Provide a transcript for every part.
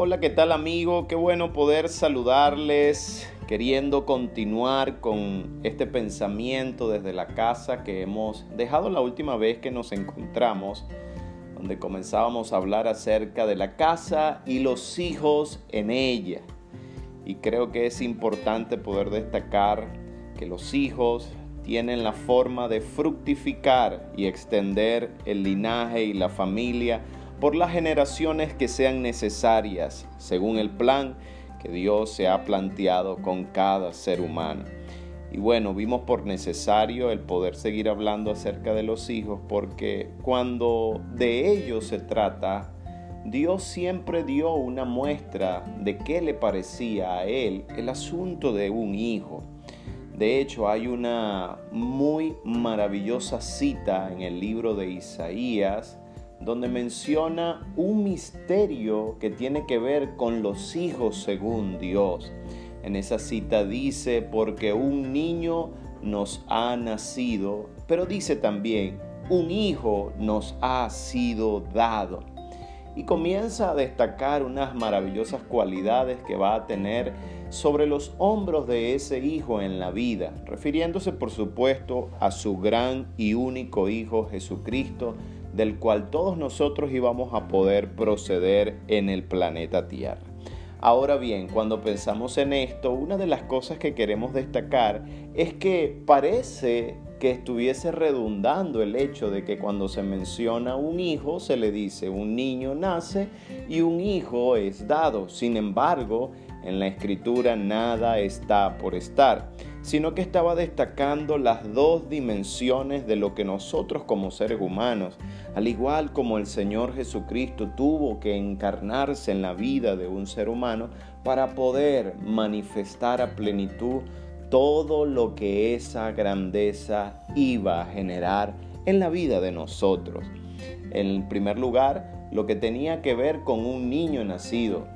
Hola, ¿qué tal amigo? Qué bueno poder saludarles, queriendo continuar con este pensamiento desde la casa que hemos dejado la última vez que nos encontramos, donde comenzábamos a hablar acerca de la casa y los hijos en ella. Y creo que es importante poder destacar que los hijos tienen la forma de fructificar y extender el linaje y la familia por las generaciones que sean necesarias, según el plan que Dios se ha planteado con cada ser humano. Y bueno, vimos por necesario el poder seguir hablando acerca de los hijos porque cuando de ellos se trata, Dios siempre dio una muestra de qué le parecía a Él el asunto de un hijo. De hecho, hay una muy maravillosa cita en el libro de Isaías donde menciona un misterio que tiene que ver con los hijos según Dios. En esa cita dice, porque un niño nos ha nacido, pero dice también, un hijo nos ha sido dado. Y comienza a destacar unas maravillosas cualidades que va a tener sobre los hombros de ese hijo en la vida, refiriéndose por supuesto a su gran y único Hijo Jesucristo, del cual todos nosotros íbamos a poder proceder en el planeta Tierra. Ahora bien, cuando pensamos en esto, una de las cosas que queremos destacar es que parece que estuviese redundando el hecho de que cuando se menciona un hijo se le dice un niño nace y un hijo es dado. Sin embargo, en la escritura nada está por estar sino que estaba destacando las dos dimensiones de lo que nosotros como seres humanos, al igual como el Señor Jesucristo tuvo que encarnarse en la vida de un ser humano para poder manifestar a plenitud todo lo que esa grandeza iba a generar en la vida de nosotros. En primer lugar, lo que tenía que ver con un niño nacido,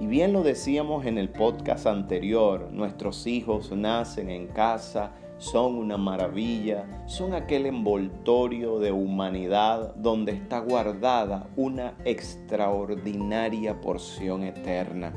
y bien lo decíamos en el podcast anterior, nuestros hijos nacen en casa, son una maravilla, son aquel envoltorio de humanidad donde está guardada una extraordinaria porción eterna.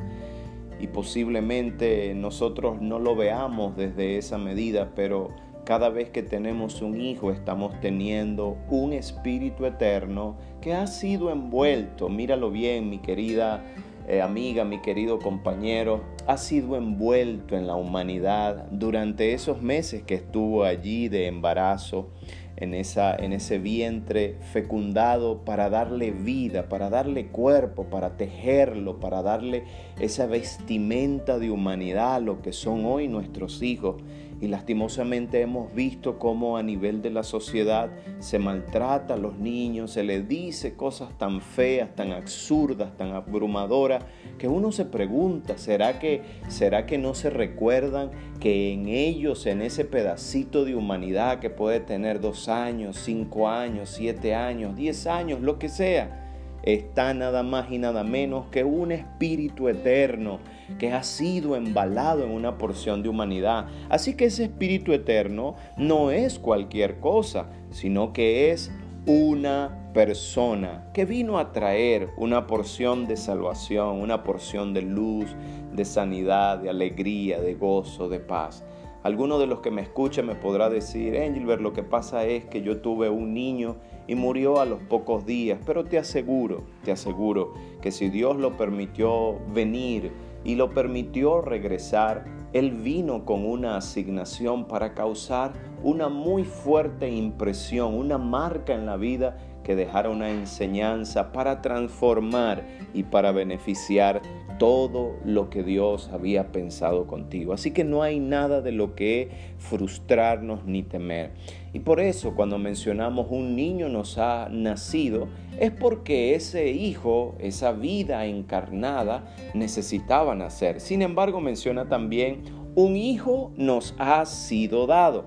Y posiblemente nosotros no lo veamos desde esa medida, pero cada vez que tenemos un hijo estamos teniendo un espíritu eterno que ha sido envuelto, míralo bien mi querida eh, amiga, mi querido compañero, ha sido envuelto en la humanidad durante esos meses que estuvo allí de embarazo, en, esa, en ese vientre fecundado para darle vida, para darle cuerpo, para tejerlo, para darle esa vestimenta de humanidad, lo que son hoy nuestros hijos. Y lastimosamente hemos visto cómo a nivel de la sociedad se maltrata a los niños, se les dice cosas tan feas, tan absurdas, tan abrumadoras, que uno se pregunta, ¿será que, será que no se recuerdan que en ellos, en ese pedacito de humanidad que puede tener dos años, cinco años, siete años, diez años, lo que sea, está nada más y nada menos que un espíritu eterno que ha sido embalado en una porción de humanidad. Así que ese espíritu eterno no es cualquier cosa, sino que es una persona que vino a traer una porción de salvación, una porción de luz, de sanidad, de alegría, de gozo, de paz. Alguno de los que me escucha me podrá decir, Engelbert, lo que pasa es que yo tuve un niño y murió a los pocos días, pero te aseguro, te aseguro que si Dios lo permitió venir y lo permitió regresar, Él vino con una asignación para causar una muy fuerte impresión, una marca en la vida que dejara una enseñanza para transformar y para beneficiar todo lo que Dios había pensado contigo. Así que no hay nada de lo que frustrarnos ni temer. Y por eso cuando mencionamos un niño nos ha nacido, es porque ese hijo, esa vida encarnada, necesitaba nacer. Sin embargo, menciona también, un hijo nos ha sido dado,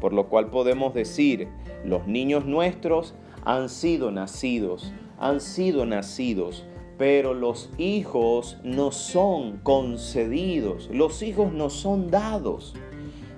por lo cual podemos decir, los niños nuestros han sido nacidos, han sido nacidos, pero los hijos no son concedidos, los hijos no son dados.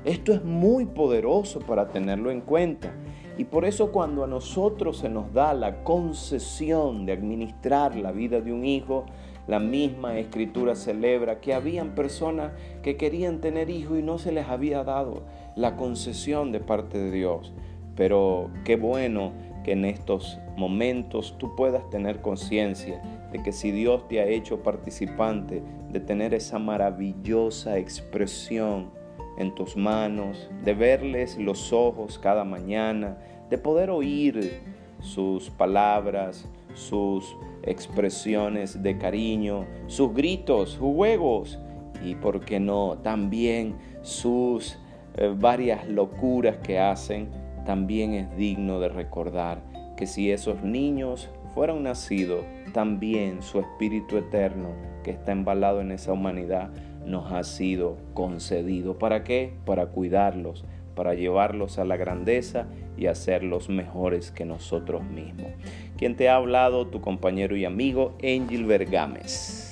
Esto es muy poderoso para tenerlo en cuenta. Y por eso cuando a nosotros se nos da la concesión de administrar la vida de un hijo, La misma escritura celebra que habían personas que querían tener hijos y no se les había dado la concesión de parte de Dios. Pero qué bueno que en estos momentos tú puedas tener conciencia de que si Dios te ha hecho participante de tener esa maravillosa expresión en tus manos, de verles los ojos cada mañana, de poder oír sus palabras, sus expresiones de cariño, sus gritos, sus juegos y, por qué no, también sus eh, varias locuras que hacen, también es digno de recordar que si esos niños fueran nacidos, también su Espíritu Eterno que está embalado en esa humanidad nos ha sido concedido. ¿Para qué? Para cuidarlos, para llevarlos a la grandeza y hacerlos mejores que nosotros mismos. Quien te ha hablado, tu compañero y amigo, Angel Bergames.